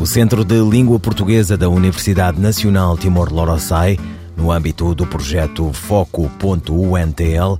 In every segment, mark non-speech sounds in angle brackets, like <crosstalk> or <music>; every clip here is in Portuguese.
O Centro de Língua Portuguesa da Universidade Nacional Timor-Leste, no âmbito do projeto Foco.UNTL,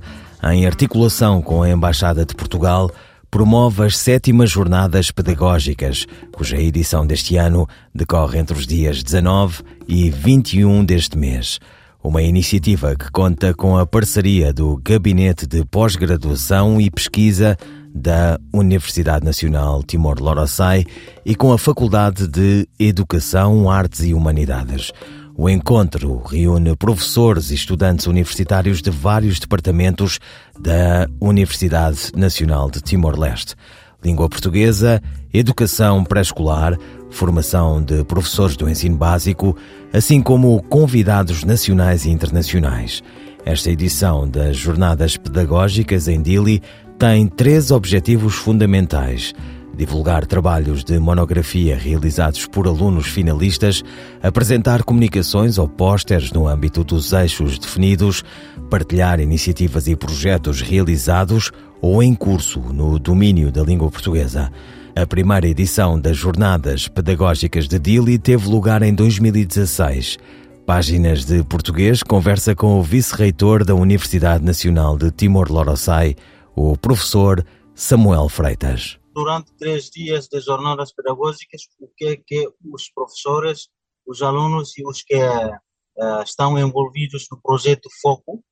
em articulação com a Embaixada de Portugal, promove as sétimas Jornadas Pedagógicas, cuja edição deste ano decorre entre os dias 19 e 21 deste mês. Uma iniciativa que conta com a parceria do Gabinete de Pós-Graduação e Pesquisa da Universidade Nacional Timor-Leste e com a Faculdade de Educação, Artes e Humanidades. O encontro reúne professores e estudantes universitários de vários departamentos da Universidade Nacional de Timor-Leste. Língua portuguesa, educação pré-escolar, formação de professores do ensino básico, assim como convidados nacionais e internacionais. Esta edição das Jornadas Pedagógicas em Dili tem três objetivos fundamentais: divulgar trabalhos de monografia realizados por alunos finalistas, apresentar comunicações ou pósteres no âmbito dos eixos definidos, partilhar iniciativas e projetos realizados ou em curso no domínio da língua portuguesa. A primeira edição das Jornadas Pedagógicas de Dili teve lugar em 2016. Páginas de Português conversa com o vice-reitor da Universidade Nacional de Timor-Leste, o professor Samuel Freitas. Durante três dias de jornadas pedagógicas, o que é que os professores, os alunos e os que uh, estão envolvidos no projeto Foco,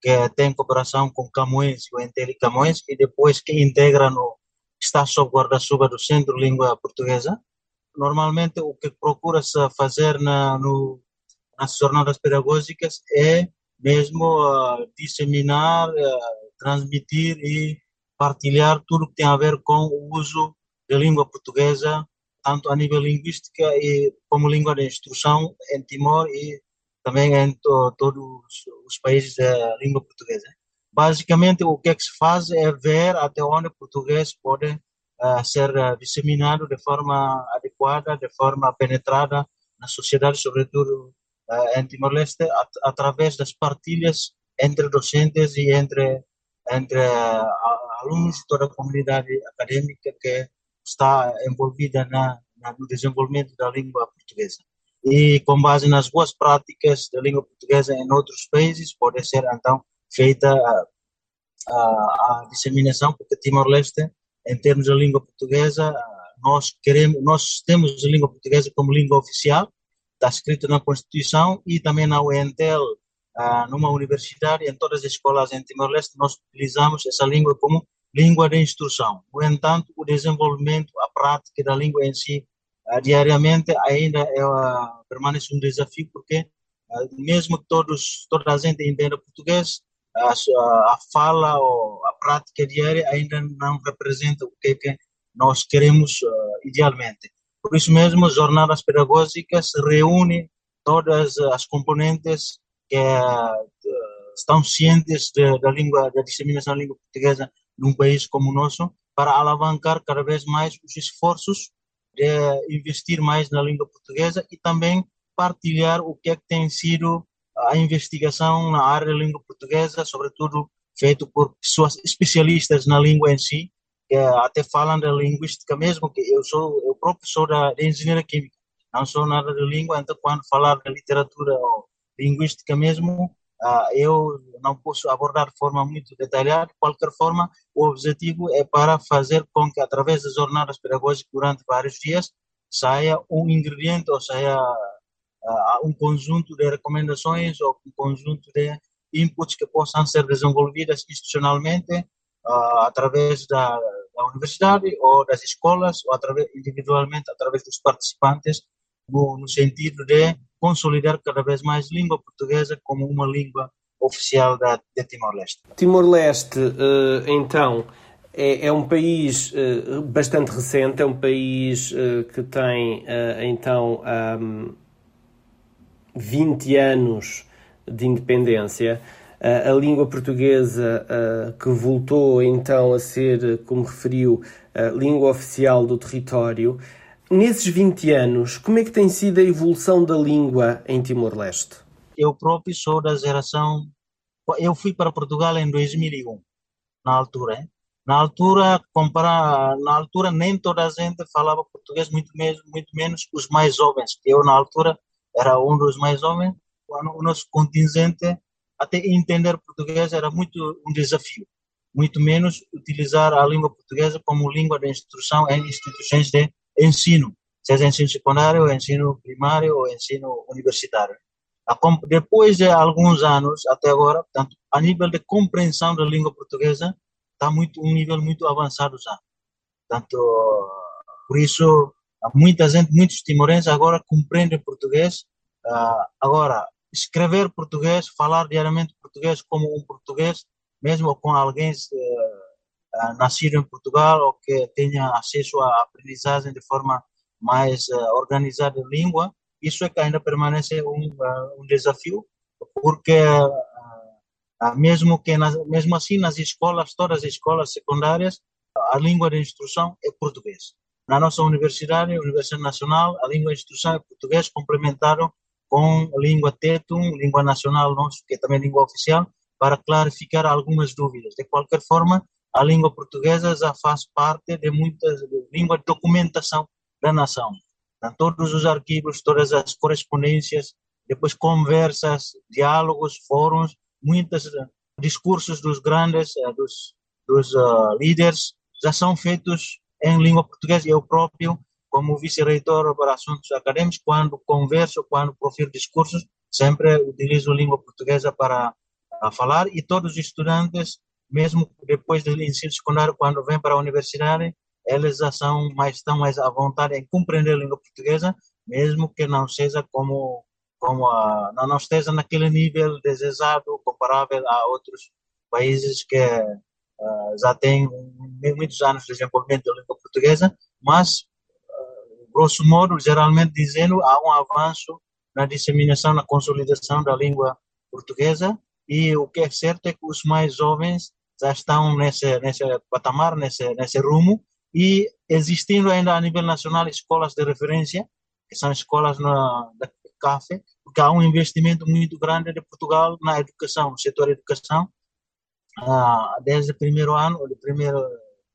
que tem cooperação com Camões e o Entele Camões, e depois que integra no está sob guarda-chuva do Centro Língua Portuguesa. Normalmente, o que procura-se fazer na, no, nas jornadas pedagógicas é mesmo uh, disseminar, uh, transmitir e partilhar tudo que tem a ver com o uso da língua portuguesa, tanto a nível linguística e como língua de instrução em Timor e também em to, todos os países da língua portuguesa. Basicamente, o que, é que se faz é ver até onde o português pode uh, ser uh, disseminado de forma adequada, de forma penetrada na sociedade, sobretudo uh, em Timor-Leste, at através das partilhas entre docentes e entre entre alunos toda a comunidade acadêmica que está envolvida na, no desenvolvimento da língua portuguesa. E com base nas boas práticas da língua portuguesa em outros países, pode ser então feita a, a, a disseminação, porque Timor-Leste, em termos de língua portuguesa, nós queremos, nós temos a língua portuguesa como língua oficial, está escrito na Constituição e também na UNTL ah, numa universidade, em todas as escolas em Timor-Leste, nós utilizamos essa língua como língua de instrução. No entanto, o desenvolvimento, a prática da língua em si, ah, diariamente, ainda é, ah, permanece um desafio, porque mesmo que todos, toda a gente entenda português, a, a fala ou a prática diária ainda não representa o que, é que nós queremos idealmente. Por isso mesmo, as jornadas pedagógicas reúnem todas as componentes que estão cientes da língua, da disseminação da língua portuguesa num país como o nosso, para alavancar cada vez mais os esforços de investir mais na língua portuguesa e também partilhar o que é que tem sido a investigação na área da língua portuguesa, sobretudo feito por pessoas especialistas na língua em si, que até falam da linguística mesmo, que eu sou eu próprio sou da, da engenharia química, não sou nada de língua, então quando falar da literatura ou linguística mesmo, uh, eu não posso abordar de forma muito detalhada. De qualquer forma, o objetivo é para fazer com que, através das jornadas pedagógicas durante vários dias, saia um ingrediente ou saia uh, um conjunto de recomendações ou um conjunto de inputs que possam ser desenvolvidas institucionalmente uh, através da, da, universidade ou das escolas ou através, individualmente através dos participantes no, no sentido de consolidar cada vez mais a língua portuguesa como uma língua oficial da, Timor-Leste. Timor-Leste, eh, então, é, é, um país eh, bastante recente, é um país eh, que tem, então, 20 anos de independência, a língua portuguesa que voltou então a ser, como referiu, língua oficial do território. Nesses 20 anos, como é que tem sido a evolução da língua em Timor-Leste? Eu próprio sou da geração. Eu fui para Portugal em 2001, na altura. Hein? Na altura, comparar, na altura nem toda a gente falava português, muito menos, muito menos os mais jovens. Eu na altura era um dos mais jovens. O nosso contingente até entender português era muito um desafio. Muito menos utilizar a língua portuguesa como língua de instrução em instituições de ensino, seja ensino secundário, ensino primário ou ensino universitário. Depois de alguns anos até agora, portanto, a nível de compreensão da língua portuguesa, está muito um nível muito avançado já. Portanto, por isso, muita gente, muitos timorenses agora compreendem português. Uh, agora, escrever português, falar diariamente português como um português, mesmo com alguém uh, nascido em Portugal ou que tenha acesso à aprendizagem de forma mais uh, organizada de língua, isso é que ainda permanece um, um desafio, porque ah, mesmo que nas, mesmo assim nas escolas, todas as escolas secundárias, a língua de instrução é português. Na nossa universidade, Universidade Nacional, a língua de instrução é português complementado com a língua tetum, língua nacional nosso, que é também língua oficial, para clarificar algumas dúvidas. De qualquer forma, a língua portuguesa já faz parte de muitas de língua de documentação da nação. Então, todos os arquivos, todas as correspondências, depois conversas, diálogos, fóruns, muitos eh, discursos dos grandes, eh, dos, dos uh, líderes, já são feitos em língua portuguesa. Eu próprio, como vice-reitor para assuntos acadêmicos, quando converso, quando profiro discursos, sempre utilizo língua portuguesa para falar e todos os estudantes, mesmo depois do ensino secundário, quando vêm para a universidade, eles já são mais, estão mais à vontade em compreender a língua portuguesa, mesmo que não seja como como a, não esteja naquele nível desejado comparável a outros países que uh, já têm muitos anos de desenvolvimento da língua portuguesa, mas, uh, grosso modo, geralmente dizendo, há um avanço na disseminação, na consolidação da língua portuguesa e o que é certo é que os mais jovens já estão nesse, nesse patamar, nesse, nesse rumo. E existindo ainda a nível nacional escolas de referência, que são escolas na, café, porque há um investimento muito grande de Portugal na educação, no setor da educação, ah, desde o primeiro ano, de primeiro,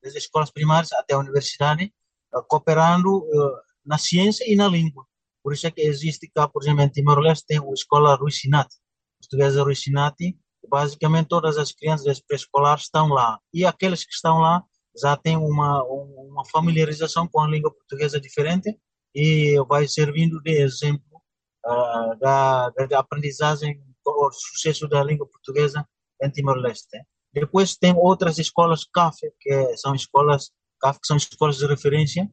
desde as escolas primárias até a universidade, ah, cooperando ah, na ciência e na língua. Por isso é que existe cá, por exemplo, em Timor-Leste, tem a escola Rui Sinati, portuguesa Rui Sinati, basicamente todas as crianças pré-escolar estão lá. E aqueles que estão lá já têm uma, uma familiarização com a língua portuguesa diferente e vai servindo de exemplo uh, da, da aprendizagem, o sucesso da língua portuguesa em Timor-Leste. Depois tem outras escolas CAF, que são escolas CAF, que são escolas de referência,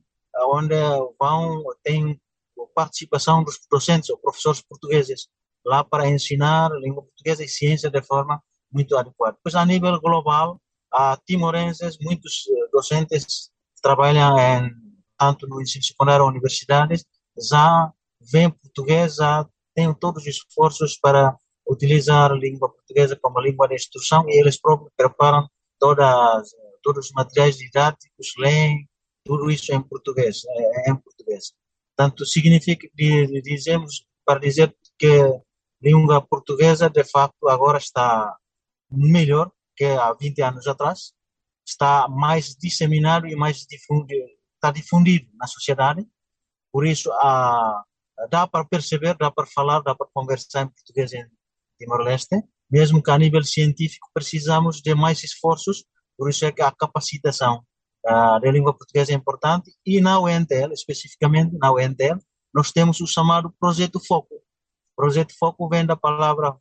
onde vão tem participação dos docentes ou professores portugueses lá para ensinar língua portuguesa e ciência de forma muito adequada. Depois, a nível global, há timorenses, muitos eh, docentes trabalham em, tanto no ensino secundário ou universidades, já vem portuguesa, têm todos os esforços para utilizar a língua portuguesa como língua de instrução e eles próprios preparam todas, todos os materiais didáticos, leem, tudo isso em português, é em português. Tanto significa que dizemos para dizer que língua portuguesa de facto agora está melhor que há 20 anos atrás, está mais disseminado e mais difundido, está difundido na sociedade. Por isso a dá para perceber, dá para falar, dá para conversar em português em Timor-Leste, mesmo que a nível científico precisamos de mais esforços, por isso é que a capacitação uh, da língua portuguesa é importante e na UNTL, especificamente na UNTL, nós temos o chamado Projeto Foco. Projeto Foco vem da palavra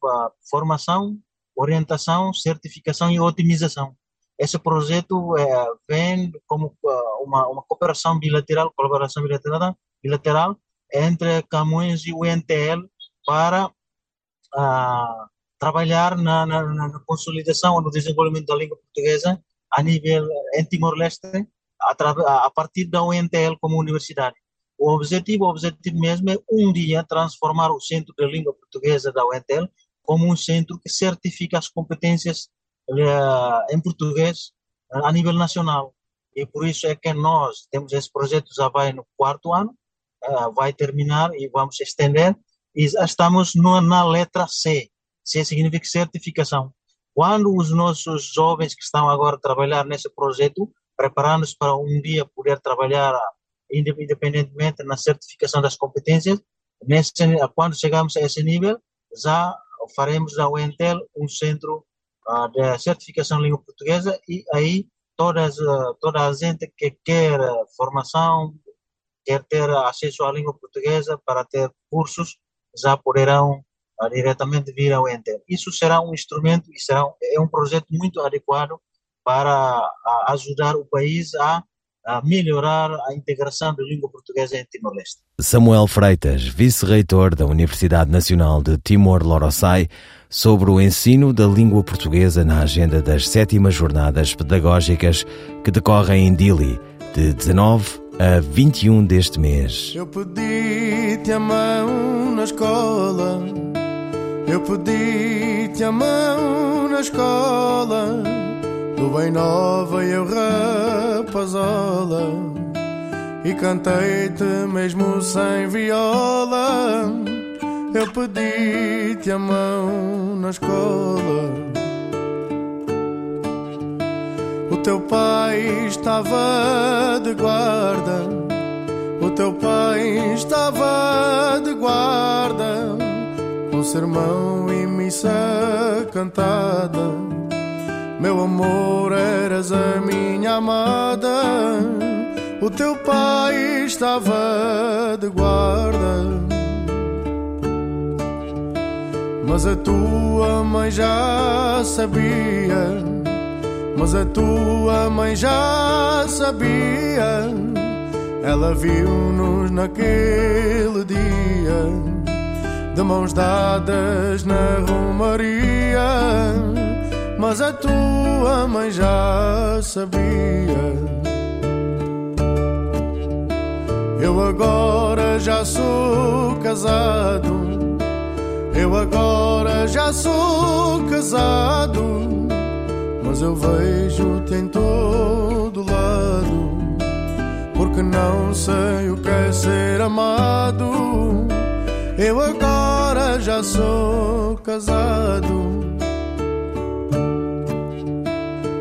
formação, orientação, certificação e otimização. Esse projeto uh, vem como uh, uma, uma cooperação bilateral, colaboração bilateral, bilateral entre Camões e o NTL para uh, trabalhar na, na, na, consolidação ou no desenvolvimento da língua portuguesa a nível em Timor-Leste a, a, partir da UNTL como universidade. O objetivo, o objetivo mesmo é um dia transformar o Centro de Língua portuguesa da UENTEL como um centro que certifica as competências uh, em português uh, a nível nacional. E por isso é que nós temos esse projeto, já vai no quarto ano, uh, vai terminar e vamos estender, e estamos no, na letra C. C significa certificação. Quando os nossos jovens que estão agora a trabalhar nesse projeto, preparando-se para um dia poder trabalhar independentemente na certificação das competências, nesse, quando chegamos a esse nível, já faremos da UENTEL um centro uh, de certificação de língua portuguesa e aí todas, uh, toda a gente que quer formação, quer ter acesso à língua portuguesa para ter cursos, já poderão uh, diretamente vir ao UENTEL. Isso será um instrumento e será um, é um projeto muito adequado para ajudar o país a a melhorar a integração da língua portuguesa em Timor-Leste. Samuel Freitas, vice-reitor da Universidade Nacional de Timor-Loroçai, sobre o ensino da língua portuguesa na agenda das sétimas jornadas pedagógicas que decorrem em Dili, de 19 a 21 deste mês. Eu pedi-te a mão na escola, eu pedi-te a mão na escola Tu bem nova e eu rapazola E cantei-te mesmo sem viola Eu pedi-te a mão na escola. O teu pai estava de guarda O teu pai estava de guarda Com sermão e missa cantada meu amor, eras a minha amada. O teu pai estava de guarda. Mas a tua mãe já sabia. Mas a tua mãe já sabia. Ela viu-nos naquele dia, de mãos dadas na romaria mas a tua mãe já sabia. Eu agora já sou casado, eu agora já sou casado, mas eu vejo-te em todo lado, porque não sei o que é ser amado. Eu agora já sou casado.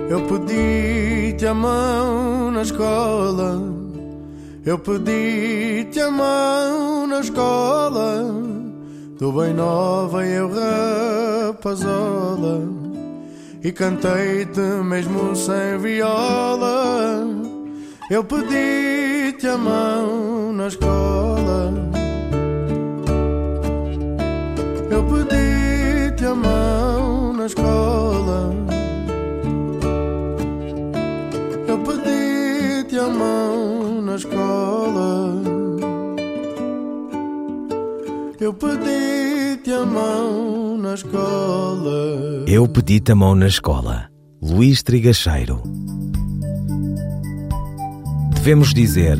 Eu pedi-te a mão na escola. Eu pedi-te a mão na escola. Tu bem nova e eu rapazola. E cantei-te mesmo sem viola. Eu pedi-te a mão na escola. Eu pedi-te a mão na escola. Mão na escola. Eu pedi-te a mão na escola. Eu pedi-te a mão na escola. Luís Trigacheiro. Devemos dizer: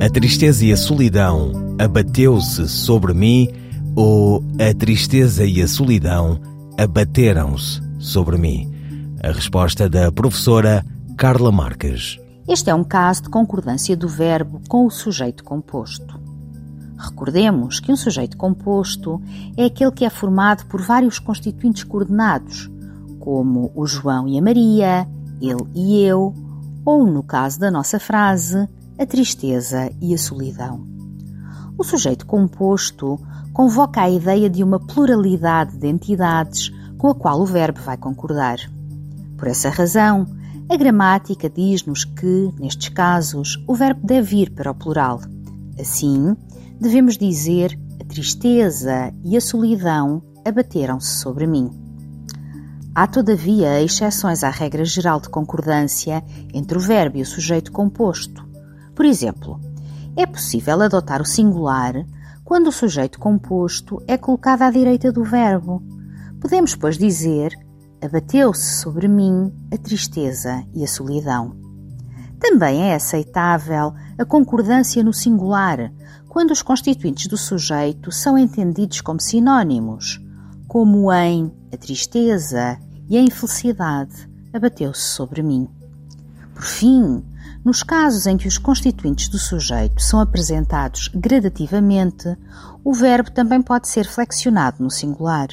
a tristeza e a solidão abateu-se sobre mim, ou a tristeza e a solidão abateram-se sobre mim. A resposta da professora Carla Marques. Este é um caso de concordância do verbo com o sujeito composto. Recordemos que um sujeito composto é aquele que é formado por vários constituintes coordenados, como o João e a Maria, ele e eu, ou, no caso da nossa frase, a tristeza e a solidão. O sujeito composto convoca a ideia de uma pluralidade de entidades com a qual o verbo vai concordar. Por essa razão, a gramática diz-nos que, nestes casos, o verbo deve ir para o plural. Assim, devemos dizer a tristeza e a solidão abateram-se sobre mim. Há, todavia, exceções à regra geral de concordância entre o verbo e o sujeito composto. Por exemplo, é possível adotar o singular quando o sujeito composto é colocado à direita do verbo. Podemos, pois, dizer abateu-se sobre mim a tristeza e a solidão. Também é aceitável a concordância no singular, quando os constituintes do sujeito são entendidos como sinónimos, como em a tristeza e a infelicidade abateu-se sobre mim. Por fim, nos casos em que os constituintes do sujeito são apresentados gradativamente, o verbo também pode ser flexionado no singular,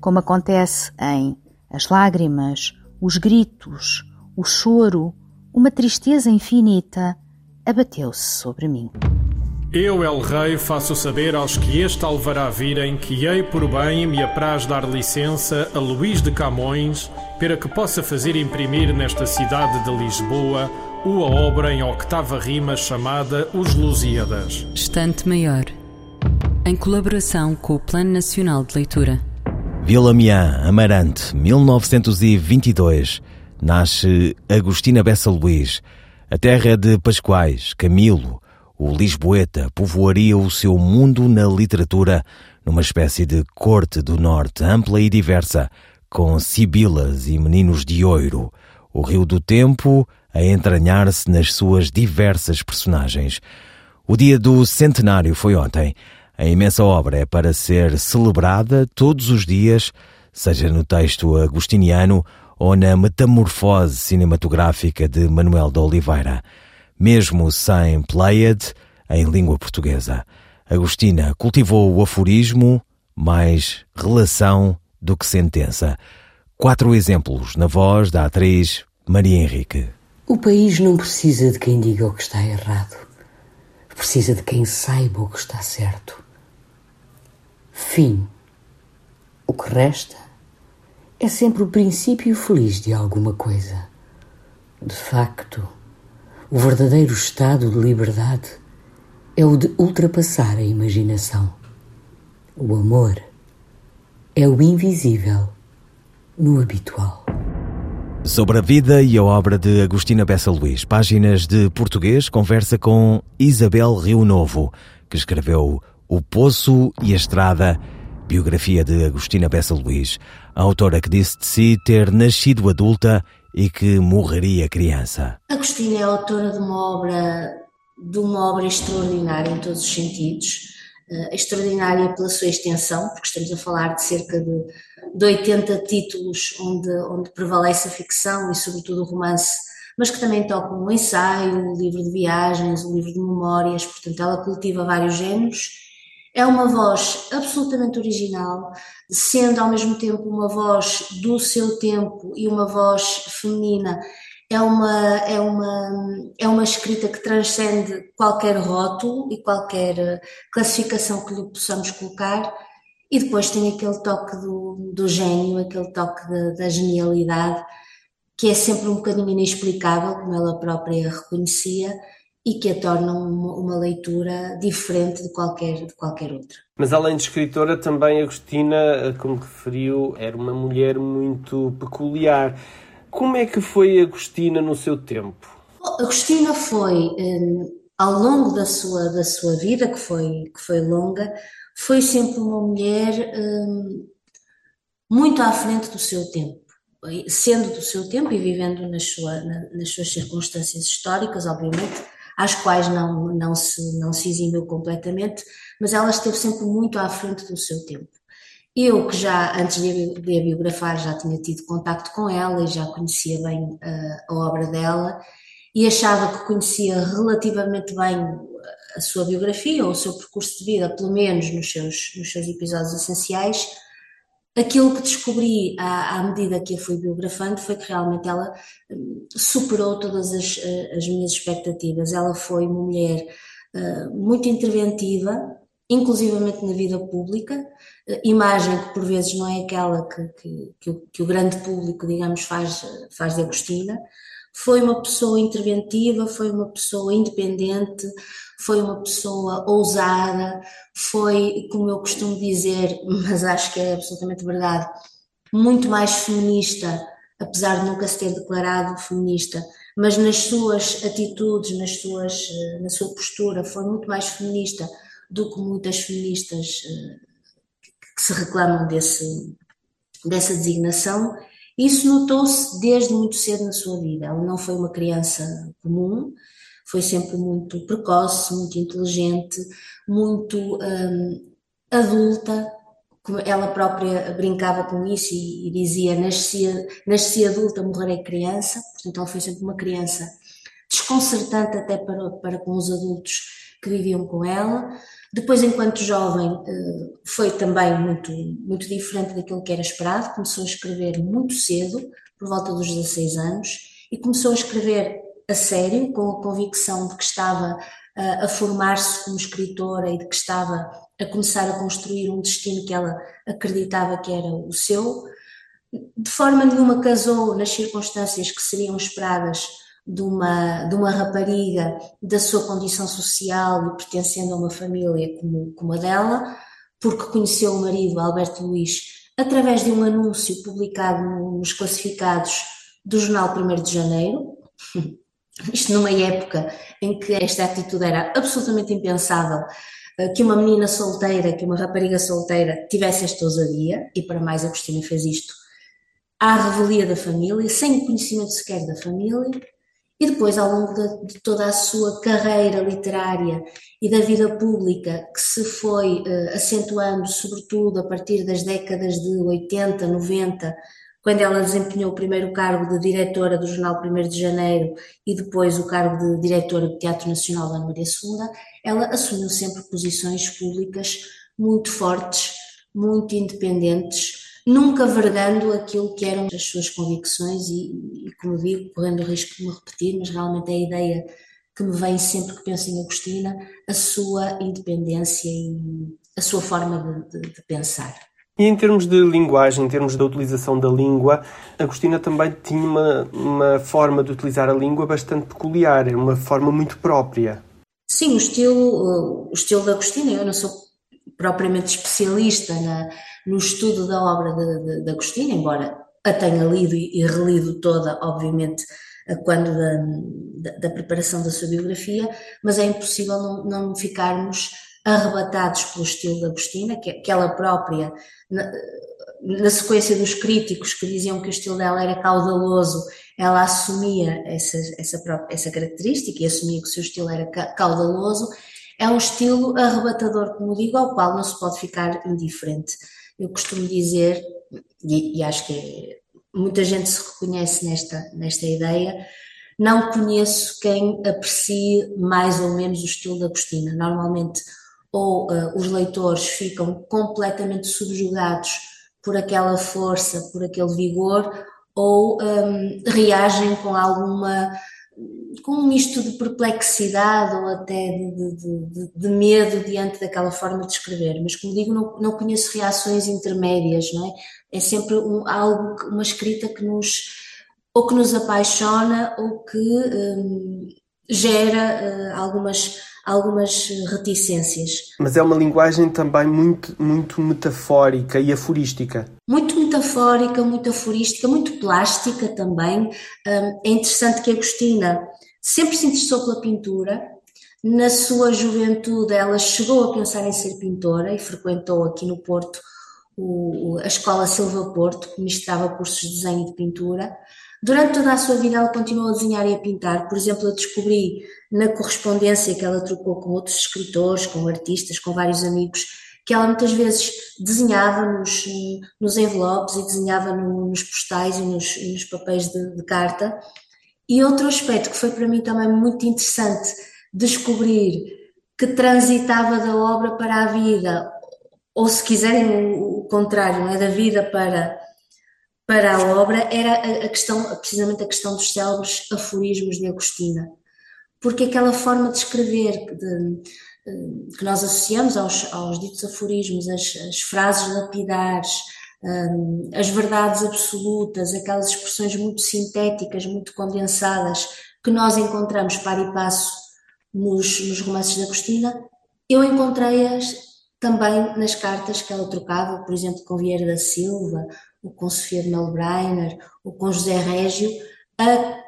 como acontece em as lágrimas, os gritos, o choro, uma tristeza infinita abateu-se sobre mim. Eu, El Rei, faço saber aos que este alvará virem que hei por bem me apraz dar licença a Luís de Camões para que possa fazer imprimir nesta cidade de Lisboa uma obra em octava rima chamada Os Lusíadas. Estante Maior, em colaboração com o Plano Nacional de Leitura. Vila Miã, Amarante, 1922. Nasce Agostina Bessa Luís. A terra de Pascoais, Camilo, o Lisboeta, povoaria o seu mundo na literatura numa espécie de corte do norte ampla e diversa, com sibilas e meninos de ouro. O rio do tempo a entranhar-se nas suas diversas personagens. O dia do centenário foi ontem. A imensa obra é para ser celebrada todos os dias, seja no texto agostiniano ou na metamorfose cinematográfica de Manuel de Oliveira, mesmo sem Pleiad em língua portuguesa. Agostina cultivou o aforismo mais relação do que sentença. Quatro exemplos na voz da atriz Maria Henrique. O país não precisa de quem diga o que está errado. Precisa de quem saiba o que está certo. Fim. O que resta é sempre o princípio feliz de alguma coisa. De facto, o verdadeiro estado de liberdade é o de ultrapassar a imaginação. O amor é o invisível no habitual. Sobre a vida e a obra de Agostina Bessa Luís, páginas de português, conversa com Isabel Rio Novo, que escreveu O Poço e a Estrada, biografia de Agostina Bessa Luís, a autora que disse de si ter nascido adulta e que morreria criança. Agostina é autora de uma obra, de uma obra extraordinária em todos os sentidos, uh, extraordinária pela sua extensão, porque estamos a falar de cerca de de 80 títulos onde, onde prevalece a ficção e sobretudo o romance, mas que também tocam o ensaio, o livro de viagens, o livro de memórias, portanto ela cultiva vários géneros. É uma voz absolutamente original, sendo ao mesmo tempo uma voz do seu tempo e uma voz feminina. É uma, é uma, é uma escrita que transcende qualquer rótulo e qualquer classificação que lhe possamos colocar e depois tem aquele toque do, do gênio, aquele toque de, da genialidade, que é sempre um bocadinho inexplicável, como ela própria reconhecia, e que a torna uma, uma, leitura diferente de qualquer, de qualquer outra. Mas além de escritora, também Agostina, como referiu, era uma mulher muito peculiar. Como é que foi Agostina no seu tempo? Agostina foi, um, ao longo da sua, da sua vida, que foi, que foi longa, foi sempre uma mulher hum, muito à frente do seu tempo, sendo do seu tempo e vivendo nas, sua, na, nas suas circunstâncias históricas, obviamente, às quais não, não, se, não se eximiu completamente, mas ela esteve sempre muito à frente do seu tempo. Eu, que já antes de, de a biografar, já tinha tido contacto com ela e já conhecia bem uh, a obra dela e achava que conhecia relativamente bem a sua biografia ou o seu percurso de vida, pelo menos nos seus, nos seus episódios essenciais, aquilo que descobri à, à, medida que a fui biografando foi que realmente ela hum, superou todas as, eh, as minhas expectativas. Ela foi uma mulher uh, muito interventiva, inclusivamente na vida pública, uh, imagem que por vezes não é aquela que, que, que, o, que o grande público, digamos, faz, faz de Agostina. Foi uma pessoa interventiva, foi uma pessoa independente, foi uma pessoa ousada, foi, como eu costumo dizer, <laughs> mas acho que é absolutamente verdade, muito mais feminista, apesar de nunca se ter declarado feminista, mas nas suas atitudes, nas suas, eh, na sua postura, foi muito mais feminista do que muitas feministas eh, que se reclamam desse, dessa designação Isso notou-se desde muito cedo na sua vida. Ela não foi uma criança comum, foi sempre muito precoce, muito inteligente, muito hum, adulta. Ela própria brincava com isso e, e dizia: nasci, nasci adulta, morrerei criança. Portanto, ela foi sempre uma criança desconcertante até para, para com os adultos que viviam com ela. Depois, enquanto jovem, eh, foi também muito, muito diferente daquilo que era esperado. Começou a escrever muito cedo, por volta dos 16 anos, e começou a escrever a sério, com a convicção de que estava eh, a formar-se como escritora e de que estava a começar a construir um destino que ela acreditava que era o seu. De forma nenhuma casou nas circunstâncias que seriam esperadas de uma, de uma rapariga da sua condição social e pertencendo a uma família como, como a dela, porque conheceu o marido, Alberto Luís, através de um anúncio publicado nos classificados do jornal 1 de Janeiro. <laughs> Isto numa época em que esta atitude era absolutamente impensável, eh, que uma menina solteira, que uma rapariga solteira tivesse esta ousadia, e para mais a Cristina fez isto à revelia da família, sem conhecimento sequer da família, e depois, ao longo de, de, toda a sua carreira literária e da vida pública, que se foi uh, acentuando, sobretudo a partir das décadas de 80, 90, quando ela desempenhou o primeiro cargo de diretora do jornal 1 de Janeiro e depois o cargo de diretora do Teatro Nacional da Maria II, ela assumiu sempre posições públicas muito fortes, muito independentes, nunca vergando aquilo que eram as suas convicções e, e, como digo, correndo o risco de me repetir, mas realmente é a ideia que me vem sempre que penso em Agostina, a sua independência e a sua forma de, de, de pensar. E em termos de linguagem, em termos da utilização da língua, Agostina também tinha uma, uma forma de utilizar a língua bastante peculiar, uma forma muito própria. Sim, o estilo, o estilo da Agostina, eu não sou propriamente especialista na, no estudo da obra de Agostinho, embora a tenha lido e, relido toda, obviamente, quando da, da, da, preparação da sua biografia, mas é impossível não, não ficarmos arrebatados pelo estilo de Agostina, que, que ela própria, na, na, sequência dos críticos que diziam que o estilo dela era caudaloso, ela assumia essa, essa, própria, essa característica e assumia que o seu estilo era caudaloso. É um estilo arrebatador, como digo, ao qual não se pode ficar indiferente. Eu costumo dizer, e, e acho que muita gente se reconhece nesta, nesta ideia, não conheço quem aprecie mais ou menos o estilo da Agostina. Normalmente, ou uh, os leitores ficam completamente subjugados por aquela força, por aquele vigor, ou um, reagem com alguma com um misto de perplexidade ou até de, de, de, de, medo diante daquela forma de escrever. Mas, como digo, não, não conheço reações intermédias, não é? É sempre um, algo, uma escrita que nos, ou que nos apaixona ou que um, gera uh, algumas, algumas reticências. Mas é uma linguagem também muito, muito metafórica e aforística. Muito metafórica, muito aforística, muito plástica também. Um, é interessante que a Agostina sempre se interessou pela pintura. Na sua juventude, ela chegou a pensar em ser pintora e frequentou aqui no Porto o, a Escola Silva Porto, que ministrava cursos de desenho e de pintura. Durante toda a sua vida, ela continuou a desenhar e a pintar. Por exemplo, eu descobri na correspondência que ela trocou com outros escritores, com artistas, com vários amigos, que ela muitas vezes desenhava nos, nos envelopes e desenhava no, nos postais e nos, nos papéis de, de carta e outro aspecto que foi para mim também muito interessante descobrir que transitava da obra para a vida, ou se quiserem o contrário, é da vida para, para a obra, era a questão, precisamente a questão dos célebres aforismos de Agostina. Porque aquela forma de escrever de, de, que nós associamos aos, aos ditos aforismos, as, as frases lapidares, um, as verdades absolutas, aquelas expressões muito sintéticas, muito condensadas, que nós encontramos para e passo nos, nos romances da Agostina, eu encontrei-as também nas cartas que ela trocava, por exemplo, com Vieira da Silva, ou com Sofia de Melbreiner, ou com José Régio, a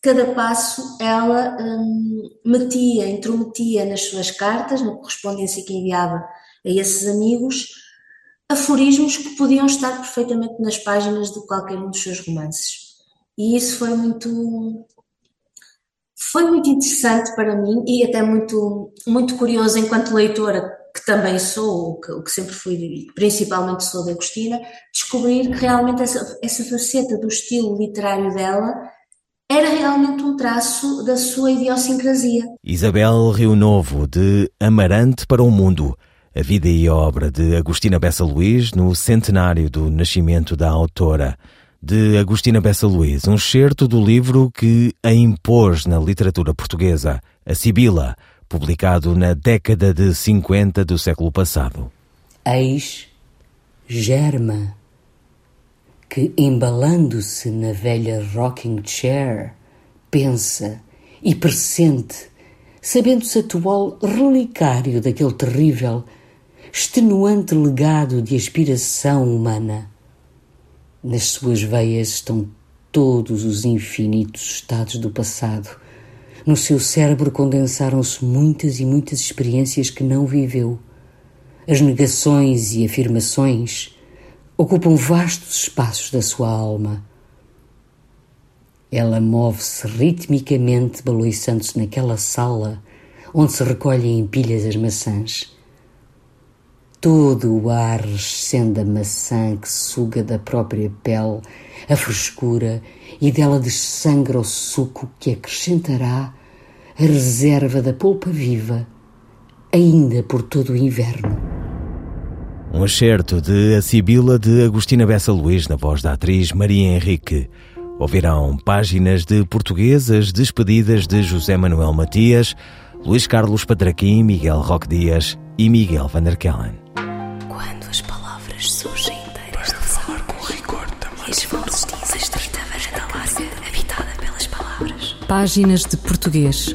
cada passo ela hum, metia, intrometia nas suas cartas, na correspondência que enviava a esses amigos, aforismos que podiam estar perfeitamente nas páginas de qualquer um dos seus romances. E isso foi muito foi muito interessante para mim e até muito muito curioso enquanto leitora também sou, o que, que, sempre fui, principalmente sou de Agostina, descobrir que realmente essa, essa faceta do estilo literário dela era realmente um traço da sua idiosincrasia. Isabel Rio Novo, de Amarante para o Mundo. A vida e obra de Agostina Bessa Luís no centenário do nascimento da autora. De Agostina Bessa Luís, um certo do livro que a impôs na literatura portuguesa, A Sibila, publicado na década de 50 do século passado. Eis Germa, que embalando-se na velha rocking chair, pensa e pressente, sabendo-se atual relicário daquele terrível, extenuante legado de aspiração humana. Nas suas veias estão todos os infinitos estados do passado no seu cérebro condensaram-se muitas e muitas experiências que não viveu. As negações e afirmações ocupam vastos espaços da sua alma. Ela move-se ritmicamente, baloiçando-se naquela sala onde se recolhem em pilhas as maçãs. Todo o ar recende a maçã que suga da própria pele a frescura e dela dessangra o suco que acrescentará a reserva da polpa viva, ainda por todo o inverno. Um excerto de A Sibila de Agostina Bessa Luís, na voz da atriz Maria Henrique. Ouvirão páginas de portuguesas despedidas de José Manuel Matias, Luís Carlos Patraquim, Miguel Roque Dias e Miguel Van der Kellen. Quando as palavras surgem inteiras de falar com rigor também. Esforços larga, habitada pelas palavras. Páginas de português